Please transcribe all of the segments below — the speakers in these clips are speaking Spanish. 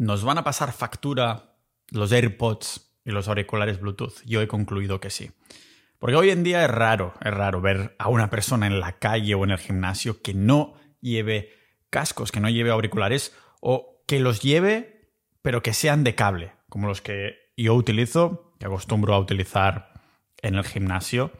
¿Nos van a pasar factura los AirPods y los auriculares Bluetooth? Yo he concluido que sí. Porque hoy en día es raro, es raro ver a una persona en la calle o en el gimnasio que no lleve cascos, que no lleve auriculares o que los lleve pero que sean de cable, como los que yo utilizo, que acostumbro a utilizar en el gimnasio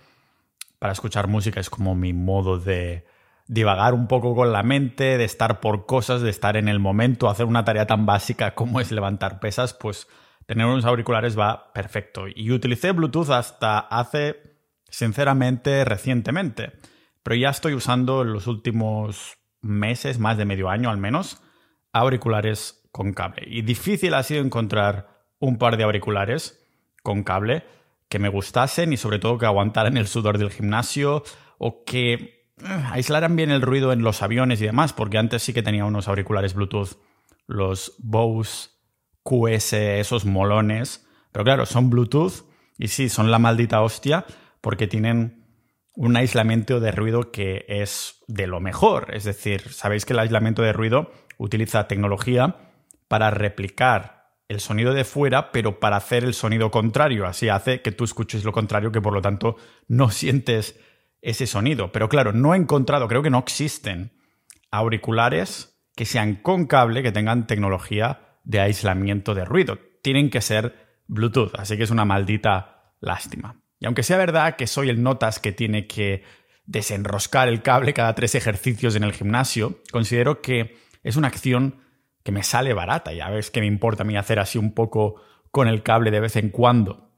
para escuchar música, es como mi modo de, divagar un poco con la mente, de estar por cosas, de estar en el momento, hacer una tarea tan básica como es levantar pesas, pues tener unos auriculares va perfecto. Y utilicé Bluetooth hasta hace, sinceramente, recientemente. Pero ya estoy usando en los últimos meses, más de medio año al menos, auriculares con cable. Y difícil ha sido encontrar un par de auriculares con cable que me gustasen y sobre todo que aguantaran el sudor del gimnasio o que aislaran bien el ruido en los aviones y demás, porque antes sí que tenía unos auriculares Bluetooth, los Bose QS, esos molones, pero claro, son Bluetooth y sí, son la maldita hostia porque tienen un aislamiento de ruido que es de lo mejor. Es decir, sabéis que el aislamiento de ruido utiliza tecnología para replicar el sonido de fuera, pero para hacer el sonido contrario. Así hace que tú escuches lo contrario, que por lo tanto no sientes ese sonido. Pero claro, no he encontrado, creo que no existen auriculares que sean con cable, que tengan tecnología de aislamiento de ruido. Tienen que ser Bluetooth, así que es una maldita lástima. Y aunque sea verdad que soy el notas que tiene que desenroscar el cable cada tres ejercicios en el gimnasio, considero que es una acción que me sale barata. Ya ves que me importa a mí hacer así un poco con el cable de vez en cuando.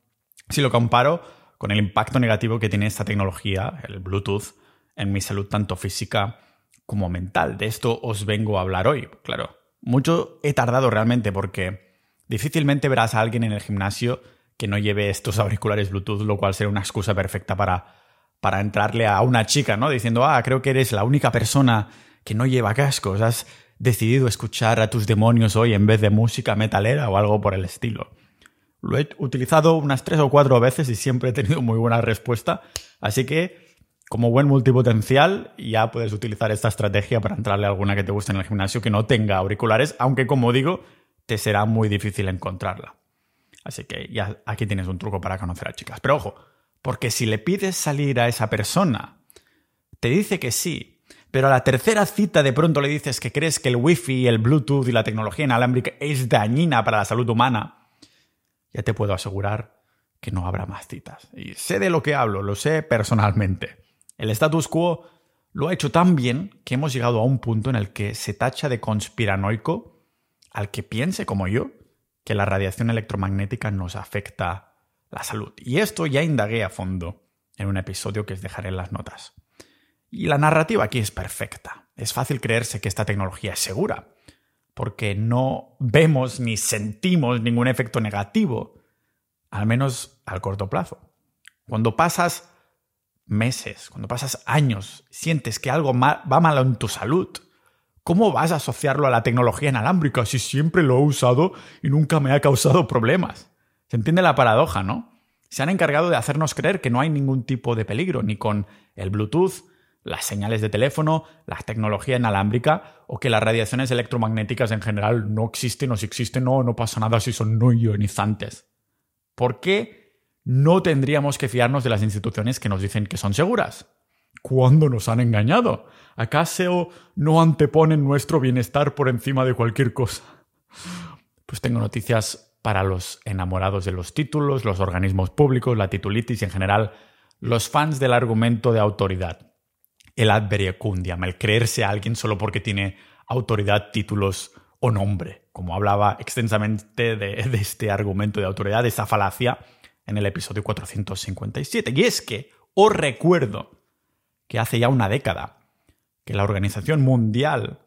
Si lo comparo con el impacto negativo que tiene esta tecnología, el Bluetooth, en mi salud tanto física como mental. De esto os vengo a hablar hoy. Claro, mucho he tardado realmente porque difícilmente verás a alguien en el gimnasio que no lleve estos auriculares Bluetooth, lo cual sería una excusa perfecta para, para entrarle a una chica, ¿no? Diciendo, ah, creo que eres la única persona que no lleva cascos, has decidido escuchar a tus demonios hoy en vez de música metalera o algo por el estilo. Lo he utilizado unas tres o cuatro veces y siempre he tenido muy buena respuesta. Así que, como buen multipotencial, ya puedes utilizar esta estrategia para entrarle a alguna que te guste en el gimnasio que no tenga auriculares, aunque como digo, te será muy difícil encontrarla. Así que ya aquí tienes un truco para conocer a chicas. Pero ojo, porque si le pides salir a esa persona, te dice que sí, pero a la tercera cita de pronto le dices que crees que el wifi, el bluetooth y la tecnología inalámbrica es dañina para la salud humana, ya te puedo asegurar que no habrá más citas. Y sé de lo que hablo, lo sé personalmente. El status quo lo ha hecho tan bien que hemos llegado a un punto en el que se tacha de conspiranoico al que piense como yo que la radiación electromagnética nos afecta la salud. Y esto ya indagué a fondo en un episodio que os dejaré en las notas. Y la narrativa aquí es perfecta. Es fácil creerse que esta tecnología es segura, porque no vemos ni sentimos ningún efecto negativo, al menos al corto plazo. Cuando pasas meses, cuando pasas años, sientes que algo va mal en tu salud, ¿cómo vas a asociarlo a la tecnología inalámbrica si siempre lo he usado y nunca me ha causado problemas? Se entiende la paradoja, ¿no? Se han encargado de hacernos creer que no hay ningún tipo de peligro, ni con el Bluetooth, las señales de teléfono, la tecnología inalámbrica o que las radiaciones electromagnéticas en general no existen o si existen no, no pasa nada si son no ionizantes. ¿Por qué no tendríamos que fiarnos de las instituciones que nos dicen que son seguras? ¿Cuándo nos han engañado? ¿Acaso no anteponen nuestro bienestar por encima de cualquier cosa? Pues tengo noticias para los enamorados de los títulos, los organismos públicos, la titulitis y en general los fans del argumento de autoridad el adveriacundiam, el creerse a alguien solo porque tiene autoridad, títulos o nombre, como hablaba extensamente de, este argumento de autoridad, de esa falacia, en el episodio 457. Y es que os recuerdo que hace ya una década que la Organización Mundial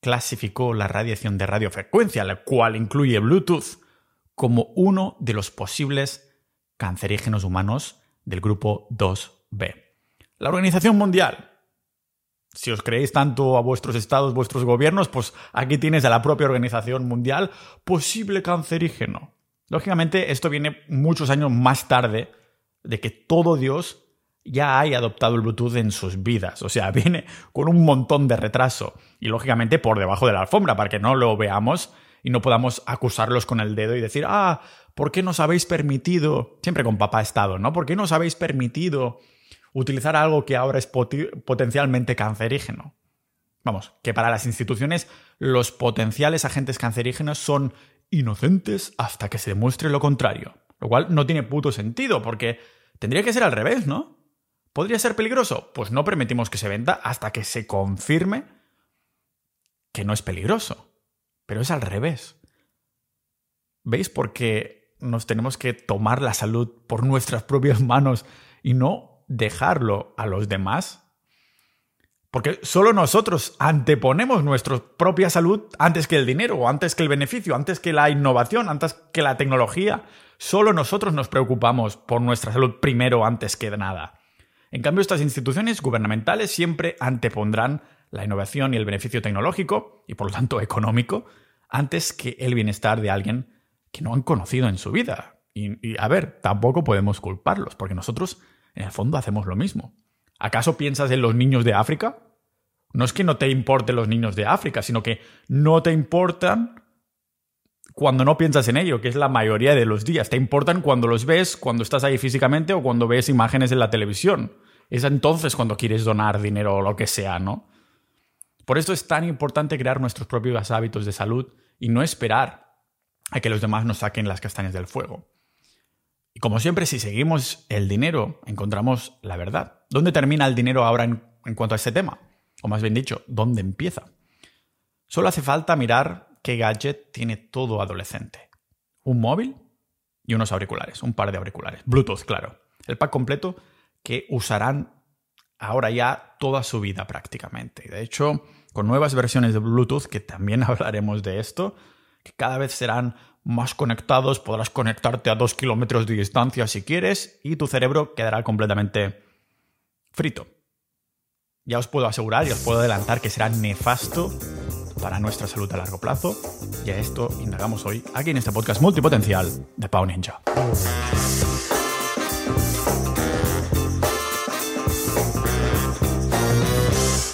clasificó la radiación de radiofrecuencia, la cual incluye Bluetooth, como uno de los posibles cancerígenos humanos del grupo 2B. La Organización Mundial. Si os creéis tanto a vuestros estados, vuestros gobiernos, pues aquí tienes a la propia Organización Mundial posible cancerígeno. Lógicamente, esto viene muchos años más tarde de que todo Dios ya haya adoptado el Bluetooth en sus vidas. O sea, viene con un montón de retraso. Y lógicamente por debajo de la alfombra, para que no lo veamos y no podamos acusarlos con el dedo y decir, ah, ¿por qué nos habéis permitido, siempre con papá Estado, ¿no? ¿Por qué nos habéis permitido utilizar algo que ahora es potencialmente cancerígeno? Vamos, que para las instituciones los potenciales agentes cancerígenos son inocentes hasta que se demuestre lo contrario. Lo cual no tiene puto sentido, porque tendría que ser al revés, ¿no? ¿Podría ser peligroso? Pues no permitimos que se venda hasta que se confirme que no es peligroso. Pero es al revés. ¿Veis por qué nos tenemos que tomar la salud por nuestras propias manos y no dejarlo a los demás? Porque solo nosotros anteponemos nuestra propia salud antes que el dinero, antes que el beneficio, antes que la innovación, antes que la tecnología. Solo nosotros nos preocupamos por nuestra salud primero antes que nada. En cambio, estas instituciones gubernamentales siempre antepondrán la innovación y el beneficio tecnológico, y por lo tanto económico, antes que el bienestar de alguien que no han conocido en su vida. Y, a ver, tampoco podemos culparlos, porque nosotros en el fondo hacemos lo mismo. ¿Acaso piensas en los niños de África? No es que no te importen los niños de África, sino que no te importan cuando no piensas en ello, que es la mayoría de los días. Te importan cuando los ves, cuando estás ahí físicamente o cuando ves imágenes en la televisión. Es entonces cuando quieres donar dinero o lo que sea, ¿no? Por esto es tan importante crear nuestros propios hábitos de salud y no esperar a que los demás nos saquen las castañas del fuego. Y como siempre, si seguimos el dinero, encontramos la verdad. ¿Dónde termina el dinero ahora en, cuanto a este tema? O más bien dicho, ¿dónde empieza? Solo hace falta mirar qué gadget tiene todo adolescente. Un móvil y unos auriculares, un par de auriculares. Bluetooth, claro. El pack completo que usarán ahora ya toda su vida prácticamente. De hecho, con nuevas versiones de Bluetooth, que también hablaremos de esto, que cada vez serán más conectados, podrás conectarte a dos kilómetros de distancia si quieres y tu cerebro quedará completamente frito. Ya os puedo asegurar y os puedo adelantar que será nefasto para nuestra salud a largo plazo. Y a esto indagamos hoy aquí en este podcast multipotencial de Pau Ninja.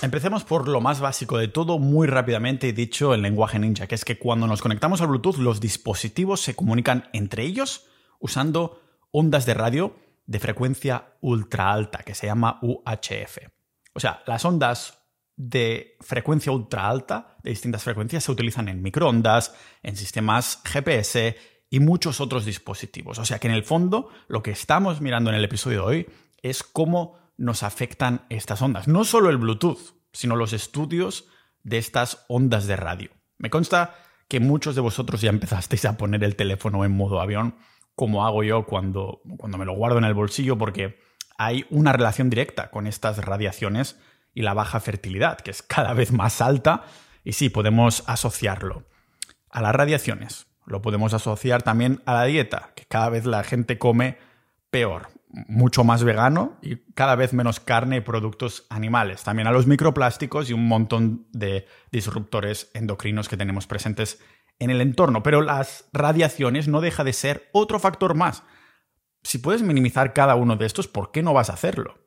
Empecemos por lo más básico de todo, muy rápidamente dicho en lenguaje ninja, que es que cuando nos conectamos al Bluetooth, los dispositivos se comunican entre ellos usando ondas de radio de frecuencia ultra alta, que se llama UHF. O sea, las ondas de frecuencia ultra alta, de distintas frecuencias, se utilizan en microondas, en sistemas GPS y muchos otros dispositivos. O sea que en el fondo lo que estamos mirando en el episodio de hoy es cómo nos afectan estas ondas. No solo el Bluetooth, sino los estudios de estas ondas de radio. Me consta que muchos de vosotros ya empezasteis a poner el teléfono en modo avión, como hago yo cuando, cuando me lo guardo en el bolsillo, porque hay una relación directa con estas radiaciones y la baja fertilidad, que es cada vez más alta, y sí, podemos asociarlo a las radiaciones. Lo podemos asociar también a la dieta, que cada vez la gente come peor, mucho más vegano y cada vez menos carne y productos animales. También a los microplásticos y un montón de disruptores endocrinos que tenemos presentes en el entorno. Pero las radiaciones no deja de ser otro factor más. Si puedes minimizar cada uno de estos, ¿por qué no vas a hacerlo?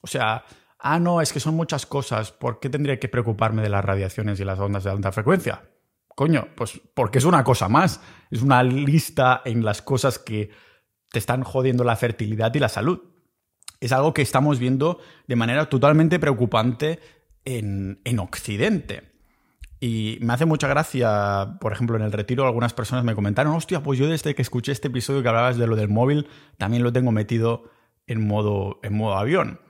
O sea, ah, no, es que son muchas cosas, ¿por qué tendría que preocuparme de las radiaciones y las ondas de alta frecuencia? Coño, pues porque es una cosa más, es una lista en las cosas que te están jodiendo la fertilidad y la salud. Es algo que estamos viendo de manera totalmente preocupante en, en Occidente. Y me hace mucha gracia, por ejemplo, en el retiro algunas personas me comentaron, hostia, pues yo desde que escuché este episodio que hablabas de lo del móvil, también lo tengo metido en modo, en modo avión.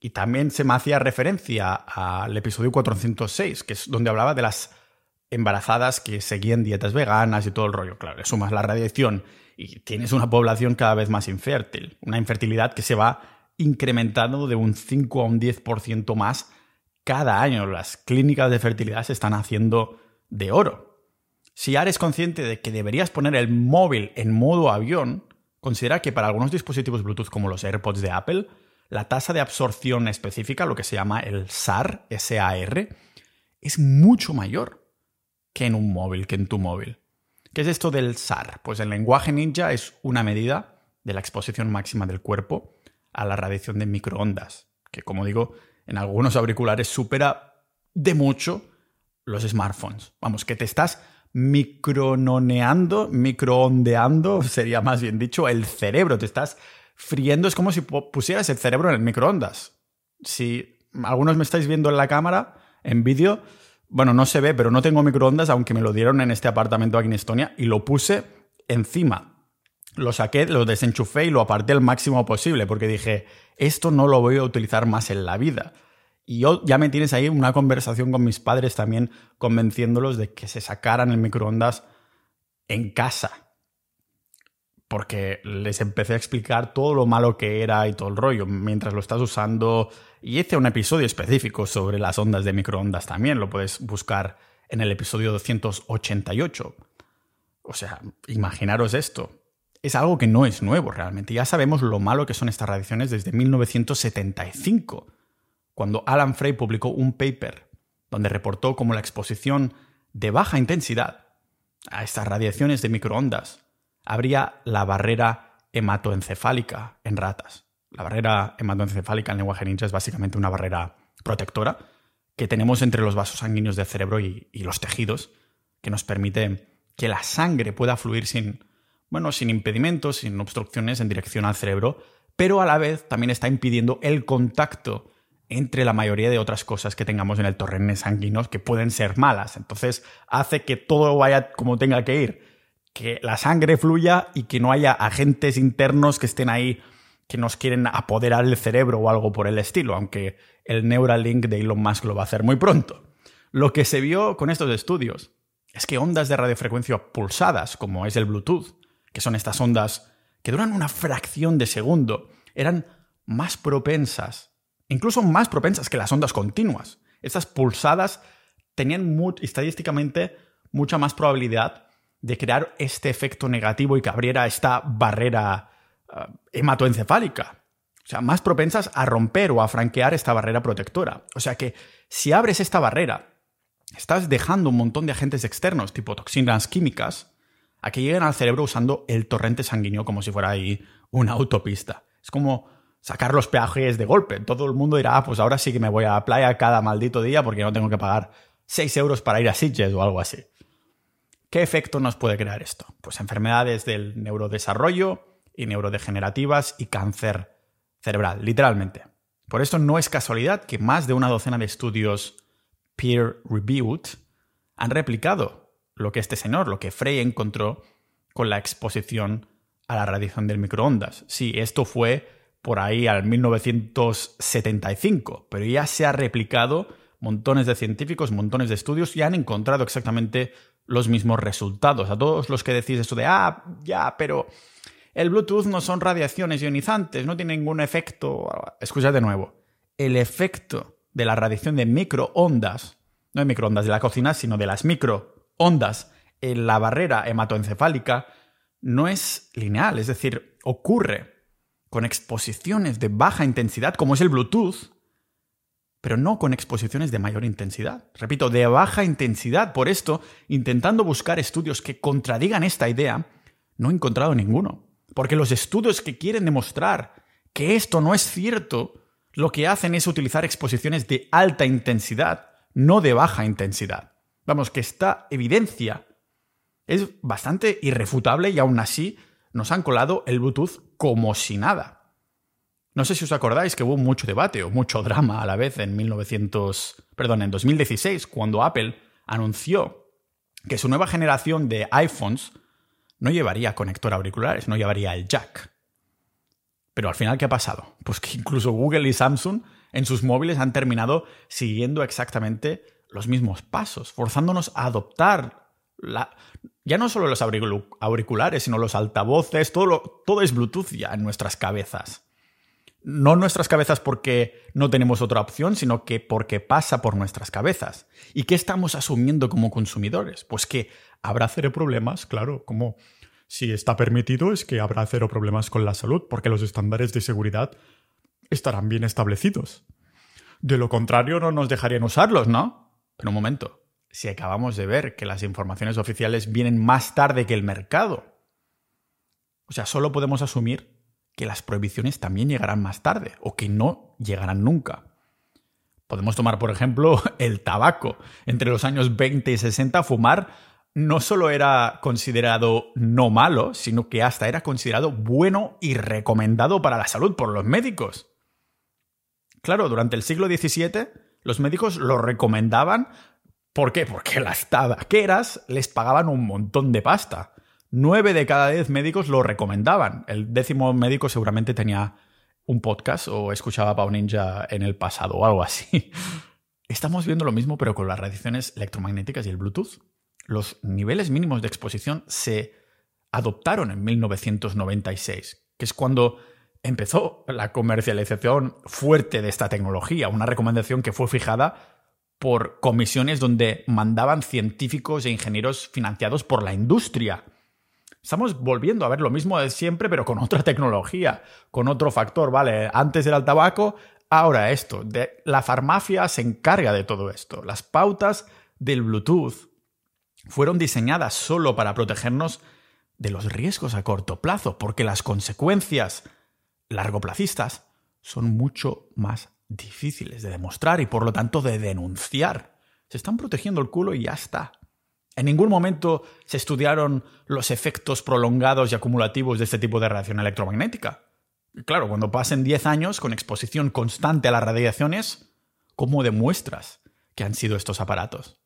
Y también se me hacía referencia al episodio 406, que es donde hablaba de las embarazadas que seguían dietas veganas y todo el rollo. Claro, le sumas la radiación y tienes una población cada vez más infértil, una infertilidad que se va incrementando de un 5 a un 10% más cada año. Las clínicas de fertilidad se están haciendo de oro. Si eres consciente de que deberías poner el móvil en modo avión, considera que para algunos dispositivos Bluetooth como los AirPods de Apple, la tasa de absorción específica, lo que se llama el SAR, SAR, es mucho mayor que en un móvil, que en tu móvil. ¿Qué es esto del SAR? Pues el lenguaje ninja es una medida de la exposición máxima del cuerpo a la radiación de microondas, que como digo, en algunos auriculares supera de mucho los smartphones. Vamos, que te estás micrononeando, microondeando, sería más bien dicho, el cerebro. Te estás friendo, es como si pusieras el cerebro en el microondas. Si algunos me estáis viendo en la cámara, en vídeo, bueno, no se ve, pero no tengo microondas, aunque me lo dieron en este apartamento aquí en Estonia, y lo puse encima. Lo saqué, lo desenchufé y lo aparté el máximo posible, porque dije, esto no lo voy a utilizar más en la vida. Y yo ya me tienes ahí una conversación con mis padres también convenciéndolos de que se sacaran el microondas en casa. Porque les empecé a explicar todo lo malo que era y todo el rollo mientras lo estás usando. Y hice un episodio específico sobre las ondas de microondas también. Lo puedes buscar en el episodio 288. O sea, imaginaros esto. Es algo que no es nuevo realmente. Ya sabemos lo malo que son estas radiaciones desde 1975 cuando Alan Frey publicó un paper donde reportó cómo la exposición de baja intensidad a estas radiaciones de microondas abría la barrera hematoencefálica en ratas. La barrera hematoencefálica en lenguaje ninja es básicamente una barrera protectora que tenemos entre los vasos sanguíneos del cerebro y, y los tejidos, que nos permite que la sangre pueda fluir sin, bueno, sin impedimentos, sin obstrucciones en dirección al cerebro, pero a la vez también está impidiendo el contacto entre la mayoría de otras cosas que tengamos en el torrente sanguíneo que pueden ser malas. Entonces hace que todo vaya como tenga que ir, que la sangre fluya y que no haya agentes internos que estén ahí que nos quieren apoderar el cerebro o algo por el estilo, aunque el Neuralink de Elon Musk lo va a hacer muy pronto. Lo que se vio con estos estudios es que ondas de radiofrecuencia pulsadas, como es el Bluetooth, que son estas ondas que duran una fracción de segundo, eran más propensas incluso más propensas que las ondas continuas. Estas pulsadas tenían estadísticamente mucha más probabilidad de crear este efecto negativo y que abriera esta barrera uh, hematoencefálica. O sea, más propensas a romper o a franquear esta barrera protectora. O sea que si abres esta barrera, estás dejando un montón de agentes externos, tipo toxinas químicas, a que lleguen al cerebro usando el torrente sanguíneo como si fuera ahí una autopista. Es como sacar los peajes de golpe. Todo el mundo dirá, ah, pues ahora sí que me voy a la playa cada maldito día porque no tengo que pagar 6 euros para ir a Sitges o algo así. ¿Qué efecto nos puede crear esto? Pues enfermedades del neurodesarrollo y neurodegenerativas y cáncer cerebral, literalmente. Por esto no es casualidad que más de una docena de estudios peer-reviewed han replicado lo que este señor, lo que Frey encontró con la exposición a la radiación del microondas. Sí, esto fue por ahí al 1975, pero ya se ha replicado, montones de científicos, montones de estudios y han encontrado exactamente los mismos resultados. A todos los que decís esto de, ah, ya, pero el Bluetooth no son radiaciones ionizantes, no tiene ningún efecto. Escucha de nuevo. El efecto de la radiación de microondas, no de microondas de la cocina, sino de las microondas en la barrera hematoencefálica, no es lineal, es decir, ocurre con exposiciones de baja intensidad, como es el Bluetooth, pero no con exposiciones de mayor intensidad. Repito, de baja intensidad. Por esto, intentando buscar estudios que contradigan esta idea, no he encontrado ninguno. Porque los estudios que quieren demostrar que esto no es cierto, lo que hacen es utilizar exposiciones de alta intensidad, no de baja intensidad. Vamos, que esta evidencia es bastante irrefutable y aún así nos han colado el Bluetooth como si nada. No sé si os acordáis que hubo mucho debate o mucho drama a la vez en 1900, perdón, en 2016 cuando Apple anunció que su nueva generación de iPhones no llevaría conector auriculares, no llevaría el jack. Pero al final, ¿qué ha pasado? Pues que incluso Google y Samsung en sus móviles han terminado siguiendo exactamente los mismos pasos, forzándonos a adoptar ya no solo los auriculares, sino los altavoces, todo, todo es Bluetooth ya en nuestras cabezas. No nuestras cabezas porque no tenemos otra opción, sino que porque pasa por nuestras cabezas. ¿Y qué estamos asumiendo como consumidores? Pues que habrá cero problemas, claro, como si está permitido es que habrá cero problemas con la salud, porque los estándares de seguridad estarán bien establecidos. De lo contrario, no nos dejarían usarlos, ¿no? Pero un momento, si acabamos de ver que las informaciones oficiales vienen más tarde que el mercado? O sea, solo podemos asumir que las prohibiciones también llegarán más tarde o que no llegarán nunca. Podemos tomar, por ejemplo, el tabaco. Entre los años 20 y 60, fumar no solo era considerado no malo, sino que hasta era considerado bueno y recomendado para la salud por los médicos. Claro, durante el siglo XVII los médicos lo recomendaban. ¿Por qué? Porque las tabaqueras les pagaban un montón de pasta. Nueve de cada diez médicos lo recomendaban. El décimo médico seguramente tenía un podcast o escuchaba a Pau Ninja en el pasado o algo así. Estamos viendo lo mismo pero con las radiaciones electromagnéticas y el Bluetooth los niveles mínimos de exposición se adoptaron en 1996, que es cuando empezó la comercialización fuerte de esta tecnología, una recomendación que fue fijada por comisiones donde mandaban científicos e ingenieros financiados por la industria. Estamos volviendo a ver lo mismo de siempre, pero con otra tecnología, con otro factor, ¿vale? Antes era el tabaco, ahora esto. la farmacia se encarga de todo esto. Las pautas del Bluetooth fueron diseñadas solo para protegernos de los riesgos a corto plazo, porque las consecuencias largoplacistas son mucho más difíciles de demostrar y por lo tanto de denunciar. Se están protegiendo el culo y ya está. En ningún momento se estudiaron los efectos prolongados y acumulativos de este tipo de radiación electromagnética. claro, cuando pasen 10 años con exposición constante a las radiaciones, ¿cómo demuestras que han sido estos aparatos?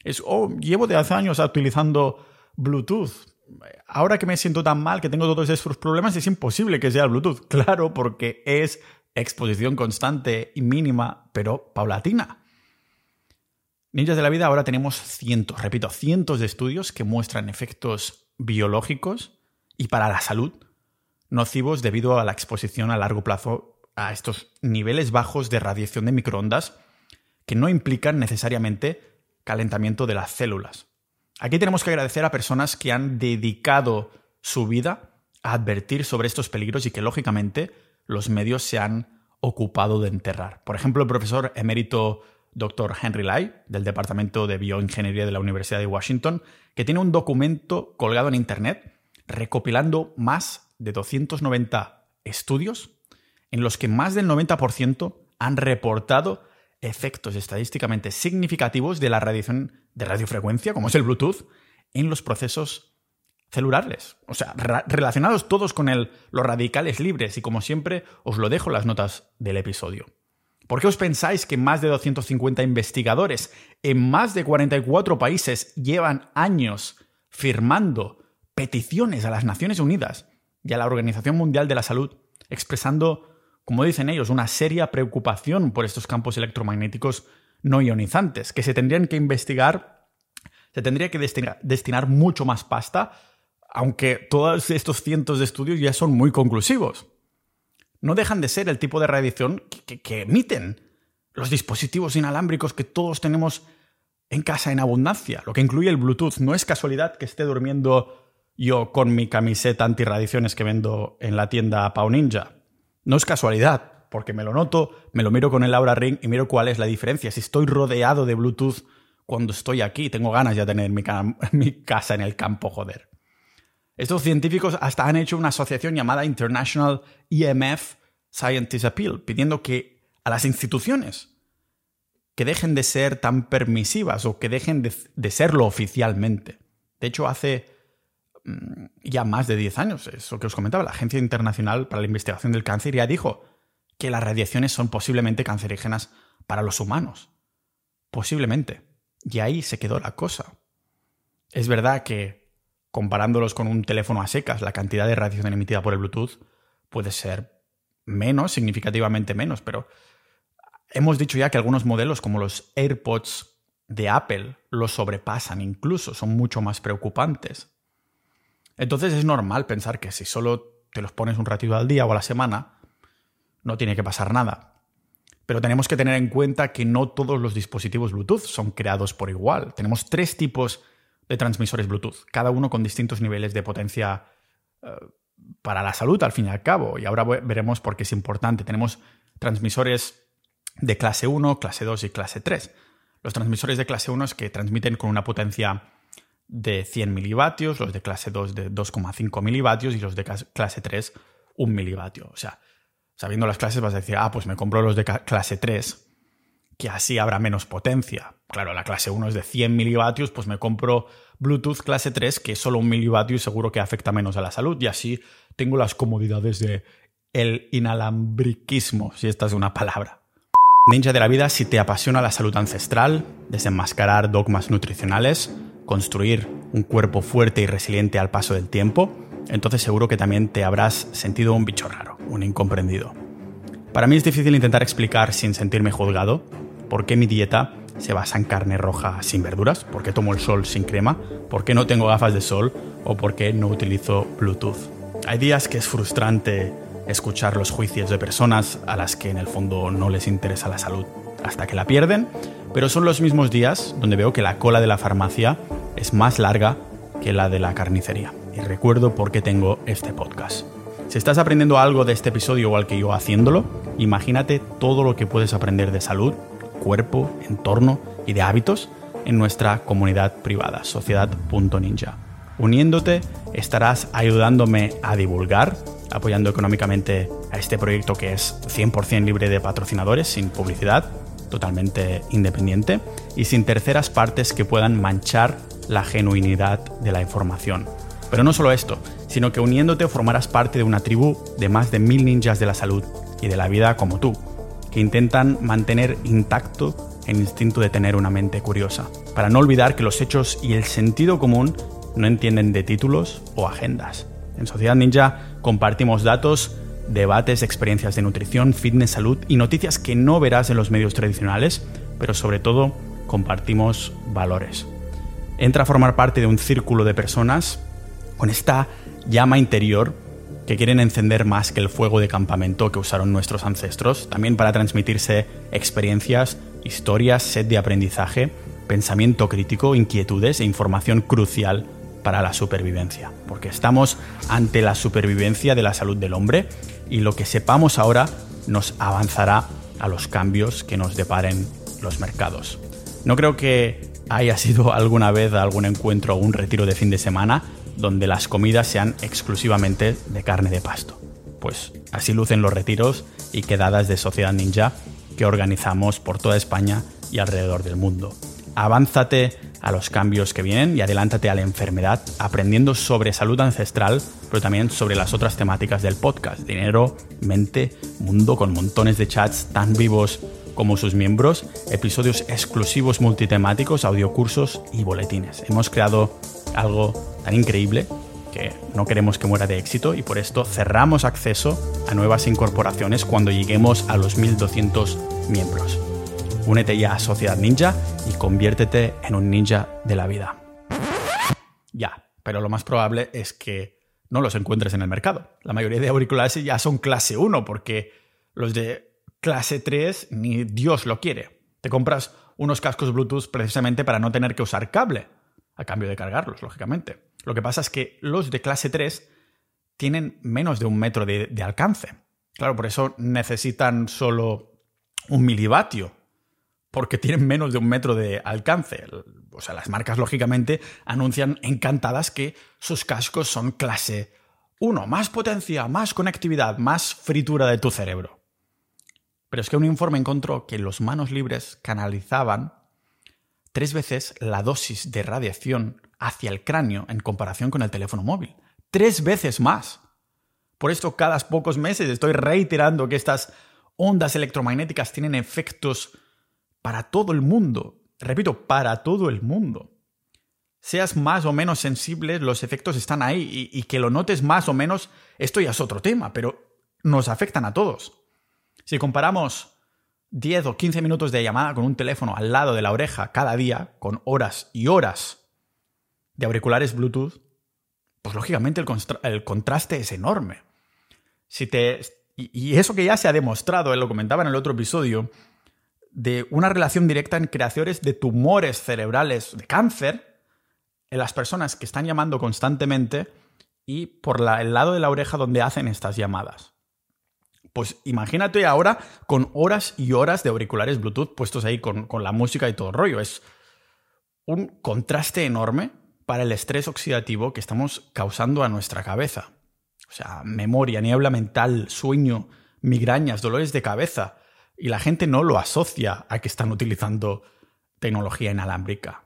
Es, oh, llevo de hace años utilizando Bluetooth. Ahora que me siento tan mal, que tengo todos esos problemas, es imposible que sea Bluetooth. Claro, porque es exposición constante y mínima, pero paulatina. Ninjas de la vida, ahora tenemos cientos, repito, cientos de estudios que muestran efectos biológicos y para la salud nocivos debido a la exposición a largo plazo a estos niveles bajos de radiación de microondas que no implican necesariamente calentamiento de las células. Aquí tenemos que agradecer a personas que han dedicado su vida a advertir sobre estos peligros y que, lógicamente, los medios se han ocupado de enterrar. Por ejemplo, el profesor emérito Dr. Henry Lai, del Departamento de Bioingeniería de la Universidad de Washington, que tiene un documento colgado en Internet recopilando más de 290 estudios en los que más del 90% han reportado efectos estadísticamente significativos de la radiación de radiofrecuencia, como es el Bluetooth, en los procesos celulares. O sea, relacionados todos con los radicales libres y como siempre os lo dejo en las notas del episodio. ¿Por qué os pensáis que más de 250 investigadores en más de 44 países llevan años firmando peticiones a las Naciones Unidas y a la Organización Mundial de la Salud expresando como dicen ellos, una seria preocupación por estos campos electromagnéticos no ionizantes, que se tendrían que investigar, se tendría que destinar, mucho más pasta, aunque todos estos cientos de estudios ya son muy conclusivos. No dejan de ser el tipo de radiación que emiten los dispositivos inalámbricos que todos tenemos en casa en abundancia, lo que incluye el Bluetooth. No es casualidad que esté durmiendo yo con mi camiseta antirradiaciones que vendo en la tienda Pau Ninja. No es casualidad, porque me lo noto, me lo miro con el Aura Ring y miro cuál es la diferencia. Si estoy rodeado de Bluetooth cuando estoy aquí, tengo ganas de tener mi, mi casa en el campo, joder. Estos científicos hasta han hecho una asociación llamada International EMF Scientist Appeal, pidiendo que a las instituciones que dejen de ser tan permisivas o que dejen de, de serlo oficialmente. De hecho, hace Mm, ya más de 10 años. Eso que os comentaba, la Agencia Internacional para la Investigación del Cáncer ya dijo que las radiaciones son posiblemente cancerígenas para los humanos. Posiblemente. Y ahí se quedó la cosa. Es verdad que, comparándolos con un teléfono a secas, la cantidad de radiación emitida por el Bluetooth puede ser menos, significativamente menos, pero hemos dicho ya que algunos modelos, como los AirPods de Apple, los sobrepasan incluso, son mucho más preocupantes. Entonces es normal pensar que si solo te los pones un ratito al día o a la semana, no tiene que pasar nada. Pero tenemos que tener en cuenta que no todos los dispositivos Bluetooth son creados por igual. Tenemos tres tipos de transmisores Bluetooth, cada uno con distintos niveles de potencia eh, para la salud al fin y al cabo. Y ahora veremos por qué es importante. Tenemos transmisores de clase 1, clase 2 y clase 3. Los transmisores de clase 1 es que transmiten con una potencia de 100 milivatios, los de clase 2 de 2,5 milivatios y los de clase 3 1 milivatio. O sea, sabiendo las clases vas a decir, ah, pues me compro los de clase 3, que así habrá menos potencia. Claro, la clase 1 es de 100 milivatios, pues me compro Bluetooth clase 3, que solo un milivatio y seguro que afecta menos a la salud. Y así tengo las comodidades de el inalambriquismo, si esta es una palabra. Ninja de la vida, si te apasiona la salud ancestral, desenmascarar dogmas nutricionales, construir un cuerpo fuerte y resiliente al paso del tiempo, entonces seguro que también te habrás sentido un bicho raro, un incomprendido. Para mí es difícil intentar explicar sin sentirme juzgado por qué mi dieta se basa en carne roja sin verduras, por qué tomo el sol sin crema, por qué no tengo gafas de sol o por qué no utilizo Bluetooth. Hay días que es frustrante escuchar los juicios de personas a las que en el fondo no les interesa la salud hasta que la pierden, pero son los mismos días donde veo que la cola de la farmacia es más larga que la de la carnicería. Y recuerdo por qué tengo este podcast. Si estás aprendiendo algo de este episodio igual que yo haciéndolo, imagínate todo lo que puedes aprender de salud cuerpo, entorno y de hábitos en nuestra comunidad privada, sociedad.ninja. Uniéndote estarás ayudándome a divulgar, apoyando económicamente a este proyecto que es 100% libre de patrocinadores, sin publicidad, totalmente independiente y sin terceras partes que puedan manchar la genuinidad de la información. Pero no solo esto, sino que uniéndote formarás parte de una tribu de más de mil ninjas de la salud y de la vida como tú que intentan mantener intacto el instinto de tener una mente curiosa, para no olvidar que los hechos y el sentido común no entienden de títulos o agendas. En Sociedad Ninja compartimos datos, debates, experiencias de nutrición, fitness, salud y noticias que no verás en los medios tradicionales, pero sobre todo compartimos valores. Entra a formar parte de un círculo de personas con esta llama interior que quieren encender más que el fuego de campamento que usaron nuestros ancestros, también para transmitirse experiencias, historias, sed de aprendizaje, pensamiento crítico, inquietudes e información crucial para la supervivencia. Porque estamos ante la supervivencia de la salud del hombre y lo que sepamos ahora nos avanzará a los cambios que nos deparen los mercados. No creo que haya sido alguna vez algún encuentro o un retiro de fin de semana donde las comidas sean exclusivamente de carne de pasto. Pues así lucen los retiros y quedadas de Sociedad Ninja que organizamos por toda España y alrededor del mundo. Avánzate a los cambios que vienen y adelántate a la enfermedad aprendiendo sobre salud ancestral, pero también sobre las otras temáticas del podcast, dinero, mente, mundo, con montones de chats tan vivos como sus miembros, episodios exclusivos multitemáticos, audiocursos y boletines. Hemos creado algo tan increíble que no queremos que muera de éxito y por esto cerramos acceso a nuevas incorporaciones cuando lleguemos a los 1200 miembros. Únete ya a Sociedad Ninja y conviértete en un ninja de la vida. Ya, pero lo más probable es que no los encuentres en el mercado. La mayoría de auriculares ya son clase 1 porque los de clase 3 ni Dios lo quiere. Te compras unos cascos Bluetooth precisamente para no tener que usar cable a cambio de cargarlos, lógicamente. Lo que pasa es que los de clase 3 tienen menos de un metro de, alcance. Claro, por eso necesitan solo un milivatio, porque tienen menos de un metro de alcance. O sea, las marcas, lógicamente, anuncian encantadas que sus cascos son clase 1, más potencia, más conectividad, más fritura de tu cerebro. Pero es que un informe encontró que los manos libres canalizaban tres veces la dosis de radiación hacia el cráneo en comparación con el teléfono móvil. Tres veces más. Por esto cada pocos meses estoy reiterando que estas ondas electromagnéticas tienen efectos para todo el mundo. Repito, para todo el mundo. Seas más o menos sensible, los efectos están ahí y, y que lo notes más o menos, esto ya es otro tema, pero nos afectan a todos. Si comparamos 10 o 15 minutos de llamada con un teléfono al lado de la oreja cada día, con horas y horas de auriculares Bluetooth, pues lógicamente el, contraste es enorme. Si te, y, eso que ya se ha demostrado, lo comentaba en el otro episodio, de una relación directa en creaciones de tumores cerebrales de cáncer en las personas que están llamando constantemente y por el lado de la oreja donde hacen estas llamadas. Pues imagínate ahora con horas y horas de auriculares Bluetooth puestos ahí con, la música y todo el rollo. Es un contraste enorme para el estrés oxidativo que estamos causando a nuestra cabeza. O sea, memoria, niebla mental, sueño, migrañas, dolores de cabeza, y la gente no lo asocia a que están utilizando tecnología inalámbrica.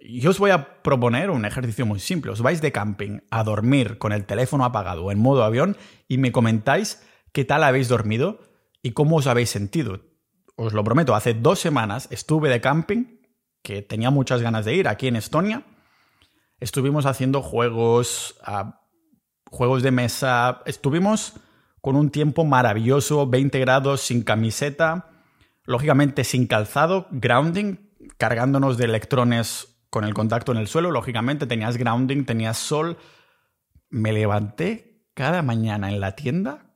Yo os voy a proponer un ejercicio muy simple. Os vais de camping a dormir con el teléfono apagado en modo avión y me comentáis qué tal habéis dormido y cómo os habéis sentido. Os lo prometo, hace dos semanas estuve de camping, que tenía muchas ganas de ir aquí en Estonia. Estuvimos haciendo juegos, ah, juegos de mesa. Estuvimos con un tiempo maravilloso, 20 grados, sin camiseta, lógicamente sin calzado, grounding, cargándonos de electrones con el contacto en el suelo, lógicamente tenías grounding, tenías sol. Me levanté cada mañana en la tienda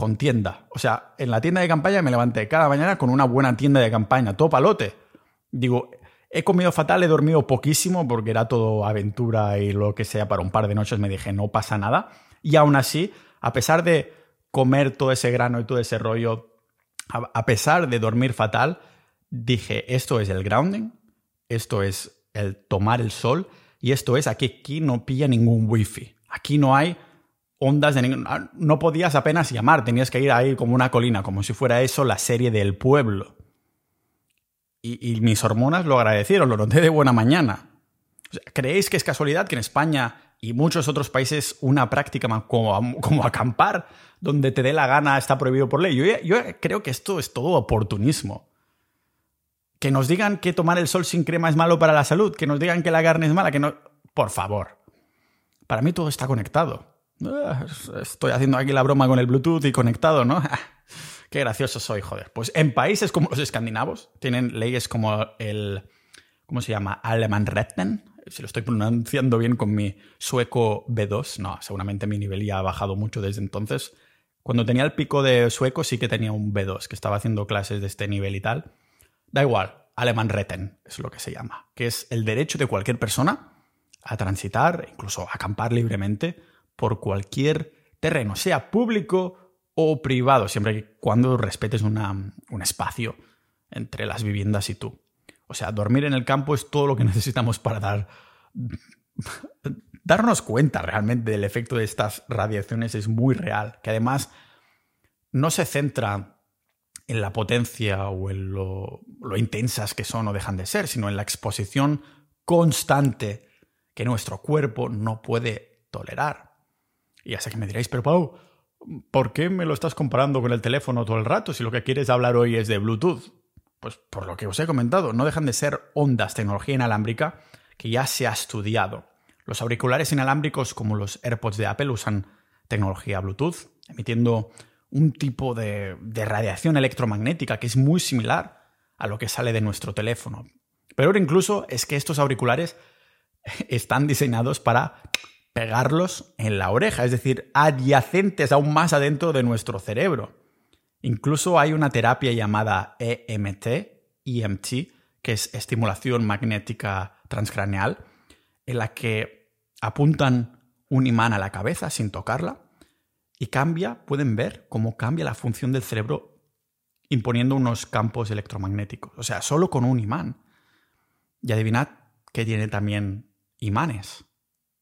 con tienda. O sea, en la tienda de campaña me levanté cada mañana con una buena tienda de campaña, todo palote. Digo, he comido fatal, he dormido poquísimo porque era todo aventura y lo que sea para un par de noches. Me dije, no pasa nada. Y aún así, a pesar de comer todo ese grano y todo ese rollo, a pesar de dormir fatal, dije, esto es el grounding, esto es el tomar el sol. Y esto es, aquí, aquí no pilla ningún wifi. Aquí no hay ondas de ningún... Ah, no podías apenas llamar, tenías que ir ahí como una colina, como si fuera eso la serie del pueblo. Y, mis hormonas lo agradecieron, lo noté de buena mañana. ¿Creéis que es casualidad que en España y muchos otros países una práctica como, como acampar, donde te dé la gana, está prohibido por ley? yo creo que esto es todo oportunismo. Que nos digan que tomar el sol sin crema es malo para la salud, que nos digan que la carne es mala, que no... Por favor. Para mí todo está conectado. Ah, estoy haciendo aquí la broma con el Bluetooth y conectado, ¿no? Qué gracioso soy, joder. Pues en países como los escandinavos tienen leyes como el... ¿Cómo se llama? Retten. Si lo estoy pronunciando bien con mi sueco B2. No, seguramente mi nivel ya ha bajado mucho desde entonces. Cuando tenía el pico de sueco sí que tenía un B2, que estaba haciendo clases de este nivel y tal. Da igual, Retten es lo que se llama, que es el derecho de cualquier persona a transitar, incluso a acampar libremente por cualquier terreno, sea público o privado, siempre y cuando respetes un espacio entre las viviendas y tú. O sea, dormir en el campo es todo lo que necesitamos para dar darnos cuenta realmente del efecto de estas radiaciones es muy real, que además no se centra en la potencia o en lo, intensas que son o dejan de ser, sino en la exposición constante que nuestro cuerpo no puede tolerar. Y ya sé que me diréis, pero Pau, ¿por qué me lo estás comparando con el teléfono todo el rato si lo que quieres hablar hoy es de Bluetooth? Pues por lo que os he comentado, no dejan de ser ondas, tecnología inalámbrica que ya se ha estudiado. Los auriculares inalámbricos como los AirPods de Apple usan tecnología Bluetooth, emitiendo un tipo de, radiación electromagnética que es muy similar a lo que sale de nuestro teléfono. Pero incluso es que estos auriculares están diseñados para pegarlos en la oreja, es decir, adyacentes aún más adentro de nuestro cerebro. Incluso hay una terapia llamada EMT, EMT, que es estimulación magnética transcraneal, en la que apuntan un imán a la cabeza sin tocarla y cambia, pueden ver cómo cambia la función del cerebro imponiendo unos campos electromagnéticos. O sea, solo con un imán. Y adivinad que tiene también imanes.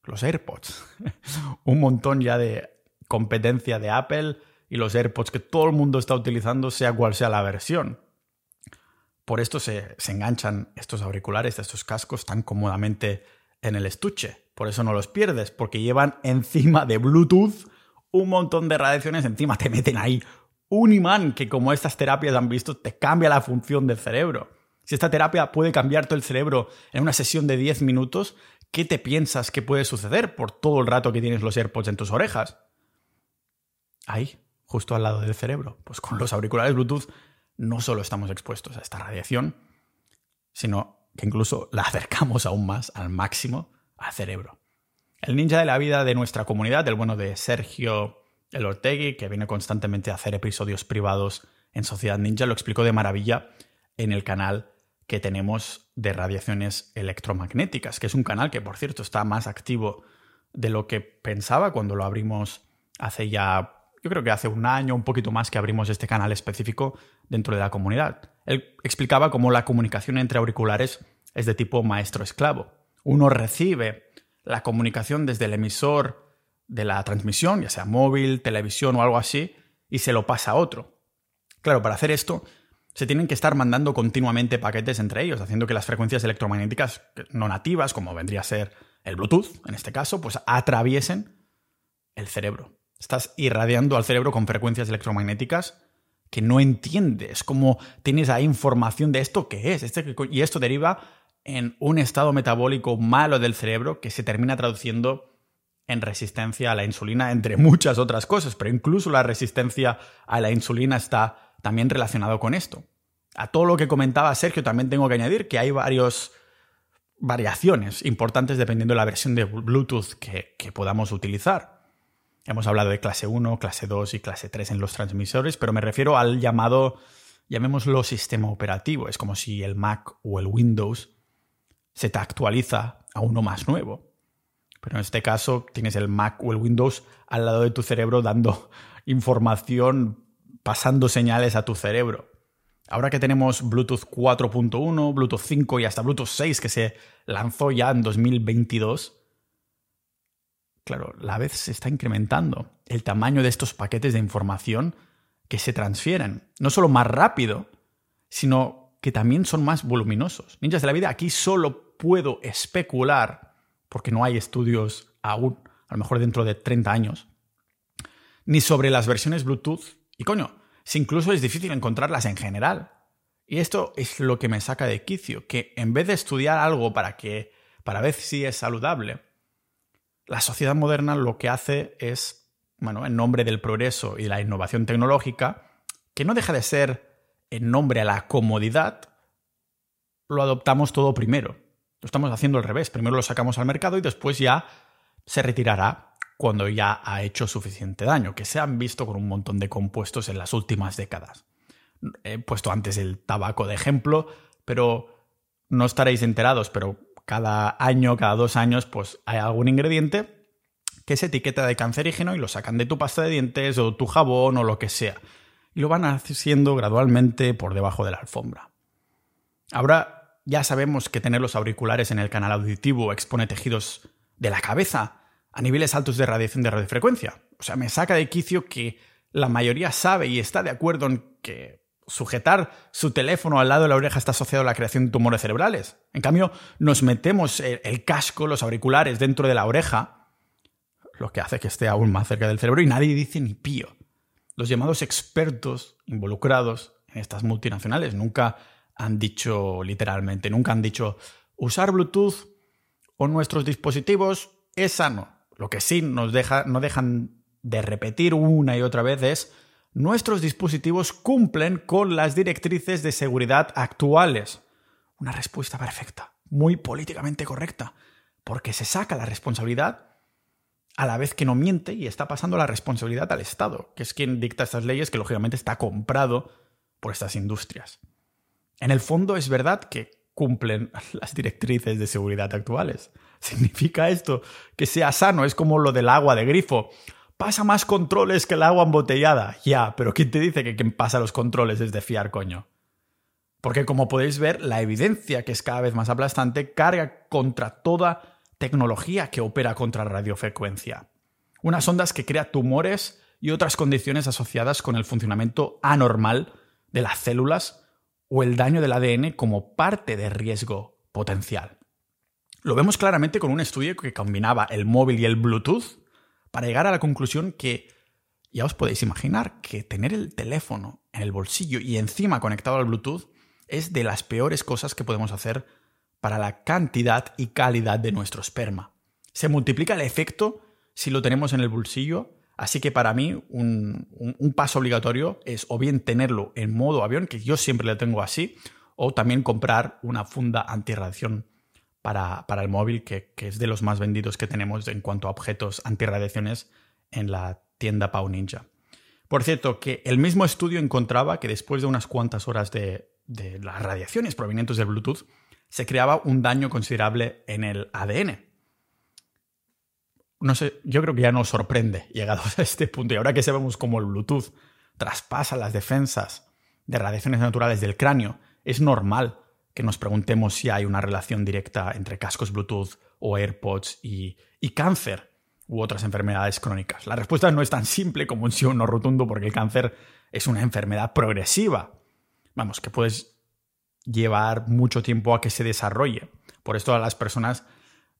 Los AirPods. un montón ya de competencia de Apple y los AirPods que todo el mundo está utilizando, sea cual sea la versión. Por esto se, se enganchan estos auriculares, estos cascos tan cómodamente en el estuche. Por eso no los pierdes, porque llevan encima de Bluetooth un montón de radiaciones, encima te meten ahí un imán que como estas terapias han visto te cambia la función del cerebro. Si esta terapia puede cambiarte el cerebro en una sesión de 10 minutos, ¿qué te piensas que puede suceder por todo el rato que tienes los AirPods en tus orejas? Ahí, justo al lado del cerebro. Pues con los auriculares Bluetooth no solo estamos expuestos a esta radiación, sino que incluso la acercamos aún más al máximo al cerebro. El ninja de la vida de nuestra comunidad, el bueno de Sergio El Ortegui, que viene constantemente a hacer episodios privados en Sociedad Ninja, lo explicó de maravilla en el canal que tenemos de radiaciones electromagnéticas, que es un canal que, por cierto, está más activo de lo que pensaba cuando lo abrimos hace ya, yo creo que hace un año, un poquito más que abrimos este canal específico dentro de la comunidad. Él explicaba cómo la comunicación entre auriculares es de tipo maestro-esclavo. Uno recibe la comunicación desde el emisor de la transmisión, ya sea móvil, televisión o algo así, y se lo pasa a otro. Claro, para hacer esto se tienen que estar mandando continuamente paquetes entre ellos, haciendo que las frecuencias electromagnéticas no nativas, como vendría a ser el Bluetooth, en este caso, pues atraviesen el cerebro. Estás irradiando al cerebro con frecuencias electromagnéticas que no entiendes, como tienes ahí información de esto que es, este y esto deriva en un estado metabólico malo del cerebro que se termina traduciendo en resistencia a la insulina, entre muchas otras cosas, pero incluso la resistencia a la insulina está también relacionado con esto. A todo lo que comentaba Sergio también tengo que añadir que hay varias variaciones importantes dependiendo de la versión de Bluetooth que, que podamos utilizar. Hemos hablado de clase 1, clase 2 y clase 3 en los transmisores, pero me refiero al llamado, llamémoslo sistema operativo. Es como si el Mac o el Windows se te actualiza a uno más nuevo. Pero en este caso tienes el Mac o el Windows al lado de tu cerebro dando información pasando señales a tu cerebro. Ahora que tenemos Bluetooth 4.1, Bluetooth 5 y hasta Bluetooth 6 que se lanzó ya en 2022, claro, la vez se está incrementando el tamaño de estos paquetes de información que se transfieren. No solo más rápido, sino que también son más voluminosos. Ninjas de la vida, aquí solo puedo especular, porque no hay estudios aún, a lo mejor dentro de 30 años, ni sobre las versiones Bluetooth y coño, si incluso es difícil encontrarlas en general. Y esto es lo que me saca de quicio, que en vez de estudiar algo para que para ver si es saludable, la sociedad moderna lo que hace es, bueno, en nombre del progreso y la innovación tecnológica, que no deja de ser en nombre a la comodidad, lo adoptamos todo primero. Lo estamos haciendo al revés. Primero lo sacamos al mercado y después ya se retirará cuando ya ha hecho suficiente daño, que se han visto con un montón de compuestos en las últimas décadas. He puesto antes el tabaco de ejemplo, pero no estaréis enterados, pero cada año, cada dos años, pues hay algún ingrediente que se etiqueta de cancerígeno y lo sacan de tu pasta de dientes o tu jabón o lo que sea. Y lo van haciendo gradualmente por debajo de la alfombra. Ahora ya sabemos que tener los auriculares en el canal auditivo expone tejidos de la cabeza a niveles altos de radiación de radiofrecuencia. O sea, me saca de quicio que la mayoría sabe y está de acuerdo en que sujetar su teléfono al lado de la oreja está asociado a la creación de tumores cerebrales. En cambio, nos metemos el, casco, los auriculares dentro de la oreja, lo que hace que esté aún más cerca del cerebro y nadie dice ni pío. Los llamados expertos involucrados en estas multinacionales nunca han dicho literalmente, nunca han dicho usar Bluetooth o nuestros dispositivos es sano. Lo que sí nos deja, no dejan de repetir una y otra vez es nuestros dispositivos cumplen con las directrices de seguridad actuales. Una respuesta perfecta, muy políticamente correcta, porque se saca la responsabilidad a la vez que no miente y está pasando la responsabilidad al Estado, que es quien dicta estas leyes que lógicamente está comprado por estas industrias. En el fondo es verdad que cumplen las directrices de seguridad actuales. ¿Significa esto que sea sano? Es como lo del agua de grifo. Pasa más controles que el agua embotellada. Ya, pero ¿quién te dice que quien pasa los controles es de fiar, coño? Porque como podéis ver, la evidencia, que es cada vez más aplastante, carga contra toda tecnología que opera contra radiofrecuencia. Unas ondas que crea tumores y otras condiciones asociadas con el funcionamiento anormal de las células o el daño del ADN como parte de riesgo potencial. Lo vemos claramente con un estudio que combinaba el móvil y el Bluetooth para llegar a la conclusión que ya os podéis imaginar que tener el teléfono en el bolsillo y encima conectado al Bluetooth es de las peores cosas que podemos hacer para la cantidad y calidad de nuestro esperma. Se multiplica el efecto si lo tenemos en el bolsillo, así que para mí un, paso obligatorio es o bien tenerlo en modo avión, que yo siempre lo tengo así, o también comprar una funda antirradiación para, el móvil, que, es de los más vendidos que tenemos en cuanto a objetos antirradiaciones en la tienda Pau Ninja. Por cierto, que el mismo estudio encontraba que después de unas cuantas horas de, de las radiaciones provenientes del Bluetooth, se creaba un daño considerable en el ADN. No sé, yo creo que ya nos sorprende llegados a este punto. Y ahora que sabemos cómo el Bluetooth traspasa las defensas de radiaciones naturales del cráneo, es normal que nos preguntemos si hay una relación directa entre cascos Bluetooth o AirPods y, cáncer u otras enfermedades crónicas. La respuesta no es tan simple como un sí o no rotundo porque el cáncer es una enfermedad progresiva. Vamos, que puedes llevar mucho tiempo a que se desarrolle. Por esto a las personas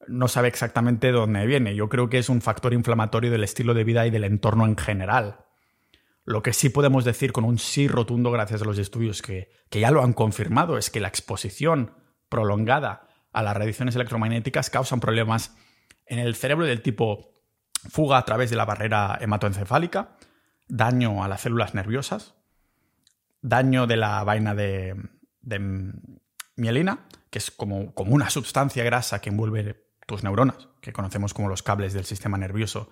no sabe exactamente dónde viene. Yo creo que es un factor inflamatorio del estilo de vida y del entorno en general. Lo que sí podemos decir con un sí rotundo gracias a los estudios que, que ya lo han confirmado es que la exposición prolongada a las radiaciones electromagnéticas causan problemas en el cerebro del tipo fuga a través de la barrera hematoencefálica, daño a las células nerviosas, daño de la vaina de, mielina, que es como, como, una sustancia grasa que envuelve tus neuronas, que conocemos como los cables del sistema nervioso.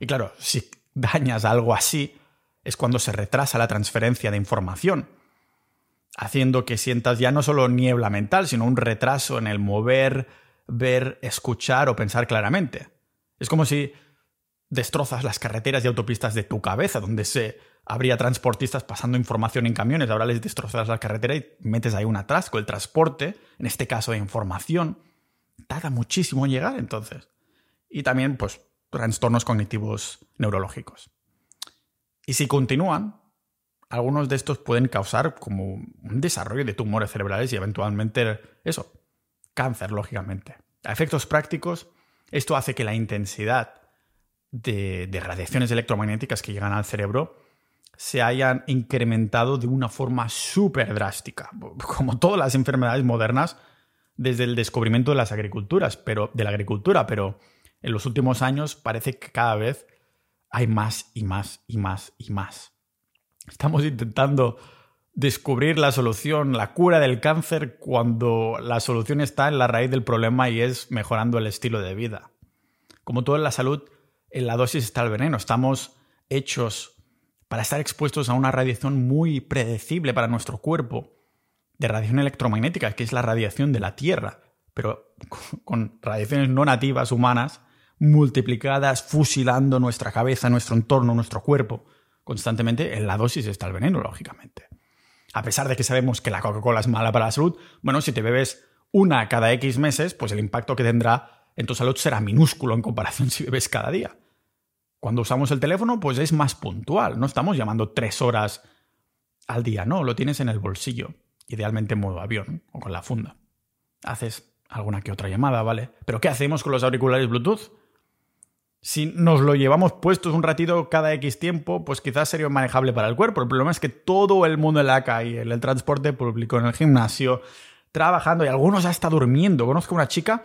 Y claro, si dañas algo así, es cuando se retrasa la transferencia de información, haciendo que sientas ya no solo niebla mental, sino un retraso en el mover, ver, escuchar o pensar claramente. Es como si destrozas las carreteras y autopistas de tu cabeza, donde se habría transportistas pasando información en camiones, ahora les destrozas la carretera y metes ahí un atrasco. El transporte, en este caso de información, tarda muchísimo en llegar entonces. Y también, pues, trastornos cognitivos neurológicos. Y si continúan, algunos de estos pueden causar como un desarrollo de tumores cerebrales y eventualmente eso, cáncer, lógicamente. A efectos prácticos, esto hace que la intensidad de, radiaciones electromagnéticas que llegan al cerebro se hayan incrementado de una forma súper drástica, como todas las enfermedades modernas desde el descubrimiento de las agriculturas, pero de la agricultura, pero en los últimos años parece que cada vez hay más y más y más y más. Estamos intentando descubrir la solución, la cura del cáncer, cuando la solución está en la raíz del problema y es mejorando el estilo de vida. Como todo en la salud, en la dosis está el veneno. Estamos hechos para estar expuestos a una radiación muy predecible para nuestro cuerpo, de radiación electromagnética, que es la radiación de la Tierra, pero con radiaciones no nativas humanas multiplicadas, fusilando nuestra cabeza, nuestro entorno, nuestro cuerpo. Constantemente en la dosis está el veneno, lógicamente. A pesar de que sabemos que la Coca-Cola es mala para la salud, bueno, si te bebes una cada X meses, pues el impacto que tendrá en tu salud será minúsculo en comparación si bebes cada día. Cuando usamos el teléfono, pues es más puntual. No estamos llamando tres horas al día, no, lo tienes en el bolsillo, idealmente en modo avión o con la funda. Haces alguna que otra llamada, ¿vale? Pero ¿qué hacemos con los auriculares Bluetooth? Si nos lo llevamos puestos un ratito cada X tiempo, pues quizás sería manejable para el cuerpo. El problema es que todo el mundo en la calle, en el transporte público, en el gimnasio, trabajando y algunos hasta durmiendo. Conozco una chica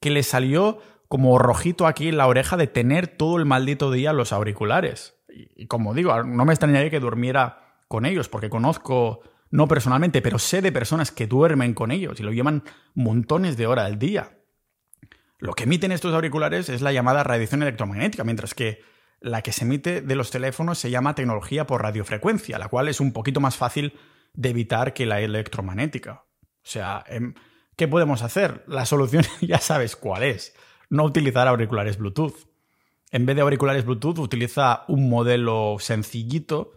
que le salió como rojito aquí en la oreja de tener todo el maldito día los auriculares. Y, como digo, no me extrañaría que durmiera con ellos, porque conozco, no personalmente, pero sé de personas que duermen con ellos y lo llevan montones de horas al día. Lo que emiten estos auriculares es la llamada radiación electromagnética, mientras que la que se emite de los teléfonos se llama tecnología por radiofrecuencia, la cual es un poquito más fácil de evitar que la electromagnética. O sea, em, ¿Qué podemos hacer? La solución ya sabes cuál es. No utilizar auriculares Bluetooth. En vez de auriculares Bluetooth, utiliza un modelo sencillito.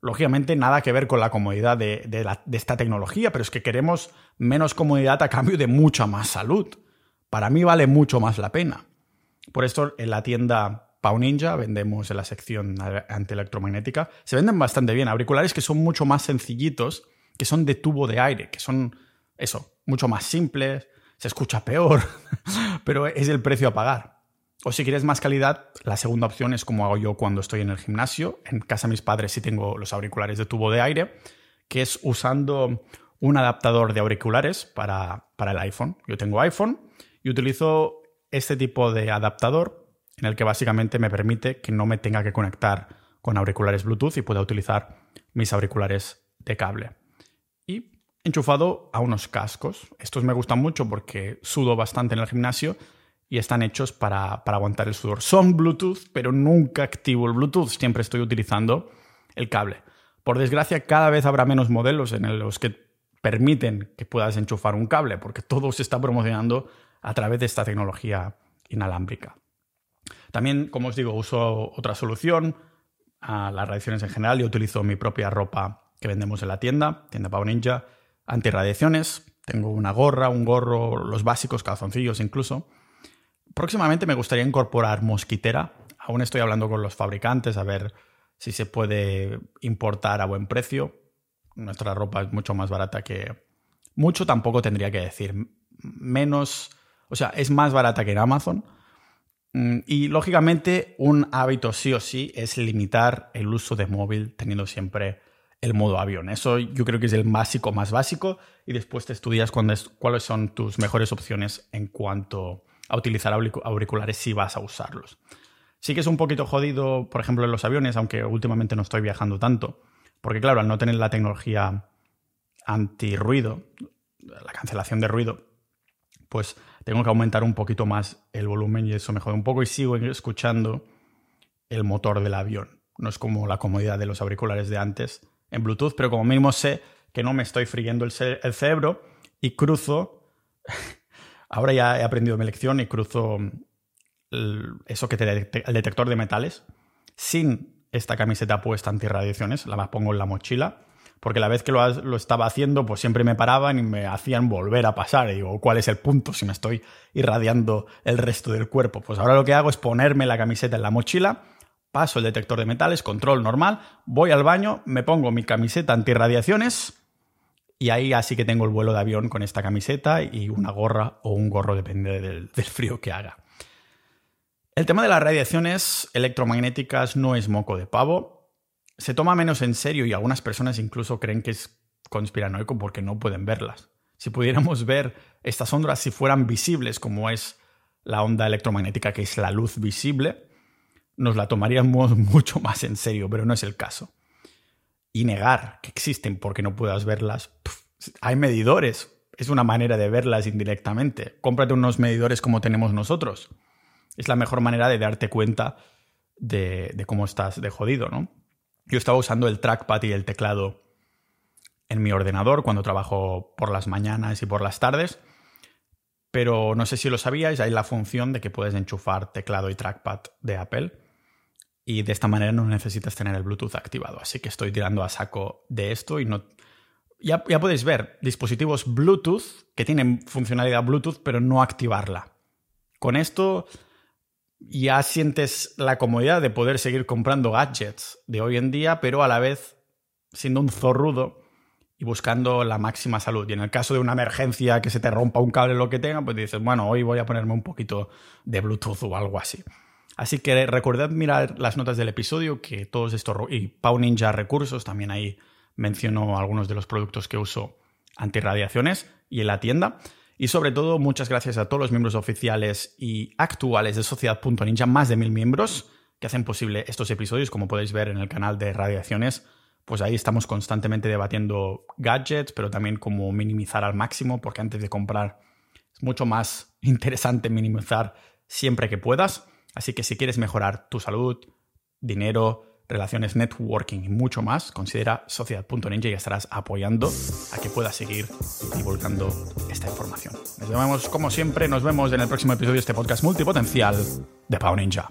Lógicamente, nada que ver con la comodidad de, esta tecnología, pero es que queremos menos comodidad a cambio de mucha más salud. Para mí vale mucho más la pena. Por esto, en la tienda Pau Ninja vendemos en la sección antielectromagnética. Se venden bastante bien. Auriculares que son mucho más sencillitos, que son de tubo de aire, que son eso, mucho más simple, se escucha peor, pero es el precio a pagar. O si quieres más calidad, la segunda opción es como hago yo cuando estoy en el gimnasio. En casa de mis padres sí tengo los auriculares de tubo de aire, que es usando un adaptador de auriculares para, para el iPhone. Yo tengo iPhone y utilizo este tipo de adaptador en el que básicamente me permite que no me tenga que conectar con auriculares Bluetooth y pueda utilizar mis auriculares de cable enchufado a unos cascos. Estos me gustan mucho porque sudo bastante en el gimnasio y están hechos para, aguantar el sudor. Son Bluetooth, pero nunca activo el Bluetooth, siempre estoy utilizando el cable. Por desgracia, cada vez habrá menos modelos en los que permiten que puedas enchufar un cable, porque todo se está promocionando a través de esta tecnología inalámbrica. También, como os digo, uso otra solución a las radiaciones en general. Yo utilizo mi propia ropa que vendemos en la tienda, tienda Pau Ninja, antirradiaciones. Tengo una gorra, un gorro, los básicos, calzoncillos incluso. próximamente me gustaría incorporar mosquitera. Aún estoy hablando con los fabricantes a ver si se puede importar a buen precio. Nuestra ropa es mucho más barata que... Mucho tampoco tendría que decir. Menos... O sea, es más barata que en Amazon. Mm, y lógicamente un hábito sí o sí es limitar el uso de móvil teniendo siempre el modo avión. Eso yo creo que es el básico más básico y después te estudias cuáles son tus mejores opciones en cuanto a utilizar auriculares si vas a usarlos. Sí que es un poquito jodido, por ejemplo, en los aviones, aunque últimamente no estoy viajando tanto, porque claro, al no tener la tecnología anti-ruido, la cancelación de ruido, pues tengo que aumentar un poquito más el volumen y eso me un poco y sigo escuchando el motor del avión. No es como la comodidad de los auriculares de antes en Bluetooth, pero como mínimo sé que no me estoy friendo el, cerebro y cruzo, ahora ya he aprendido mi lección y cruzo eso que te detecta, el detector de metales sin esta camiseta puesta antirradiaciones, la pongo en la mochila, porque la vez que lo, estaba haciendo, pues siempre me paraban y me hacían volver a pasar. Y digo, ¿cuál es el punto si me estoy irradiando el resto del cuerpo? Pues ahora lo que hago es ponerme la camiseta en la mochila, paso el detector de metales, control normal, voy al baño, me pongo mi camiseta antirradiaciones y ahí así que tengo el vuelo de avión con esta camiseta y una gorra o un gorro, depende del frío que haga. El tema de las radiaciones electromagnéticas no es moco de pavo. Se toma menos en serio y algunas personas incluso creen que es conspiranoico porque no pueden verlas. Si pudiéramos ver estas ondas si fueran visibles, como es la onda electromagnética, que es la luz visible, nos la tomaríamos mucho más en serio, pero no es el caso. Y negar que existen porque no puedas verlas, hay medidores. Es una manera de verlas indirectamente. Cómprate unos medidores como tenemos nosotros es la mejor manera de darte cuenta de, cómo estás de jodido, ¿no? Yo estaba usando el trackpad y el teclado en mi ordenador cuando trabajo por las mañanas y por las tardes, pero no sé si lo sabíais, hay la función de que puedes enchufar teclado y trackpad de Apple y de esta manera no necesitas tener el Bluetooth activado. Así que estoy tirando a saco de esto y no... Ya, ya podéis ver dispositivos Bluetooth que tienen funcionalidad Bluetooth pero no activarla. Con esto ya sientes la comodidad de poder seguir comprando gadgets de hoy en día, pero a la vez siendo un zorrudo y buscando la máxima salud. Y en el caso de una emergencia que se te rompa un cable o lo que tenga, pues dices, bueno, hoy voy a ponerme un poquito de Bluetooth o algo así. Así que recordad mirar las notas del episodio, que todos estos... Y Pau Ninja Recursos, también ahí menciono algunos de los productos que uso antirradiaciones y en la tienda. Y sobre todo, muchas gracias a todos los miembros oficiales y actuales de Sociedad.ninja, más de mil miembros que hacen posible estos episodios, como podéis ver en el canal de Radiaciones. Pues ahí estamos constantemente debatiendo gadgets, pero también cómo minimizar al máximo, porque antes de comprar es mucho más interesante minimizar siempre que puedas. Así que si quieres mejorar tu salud, dinero, relaciones, networking y mucho más, considera sociedad.ninja y estarás apoyando a que puedas seguir divulgando esta información. Nos vemos, como siempre, nos vemos en el próximo episodio de este podcast multipotencial de Pau Ninja.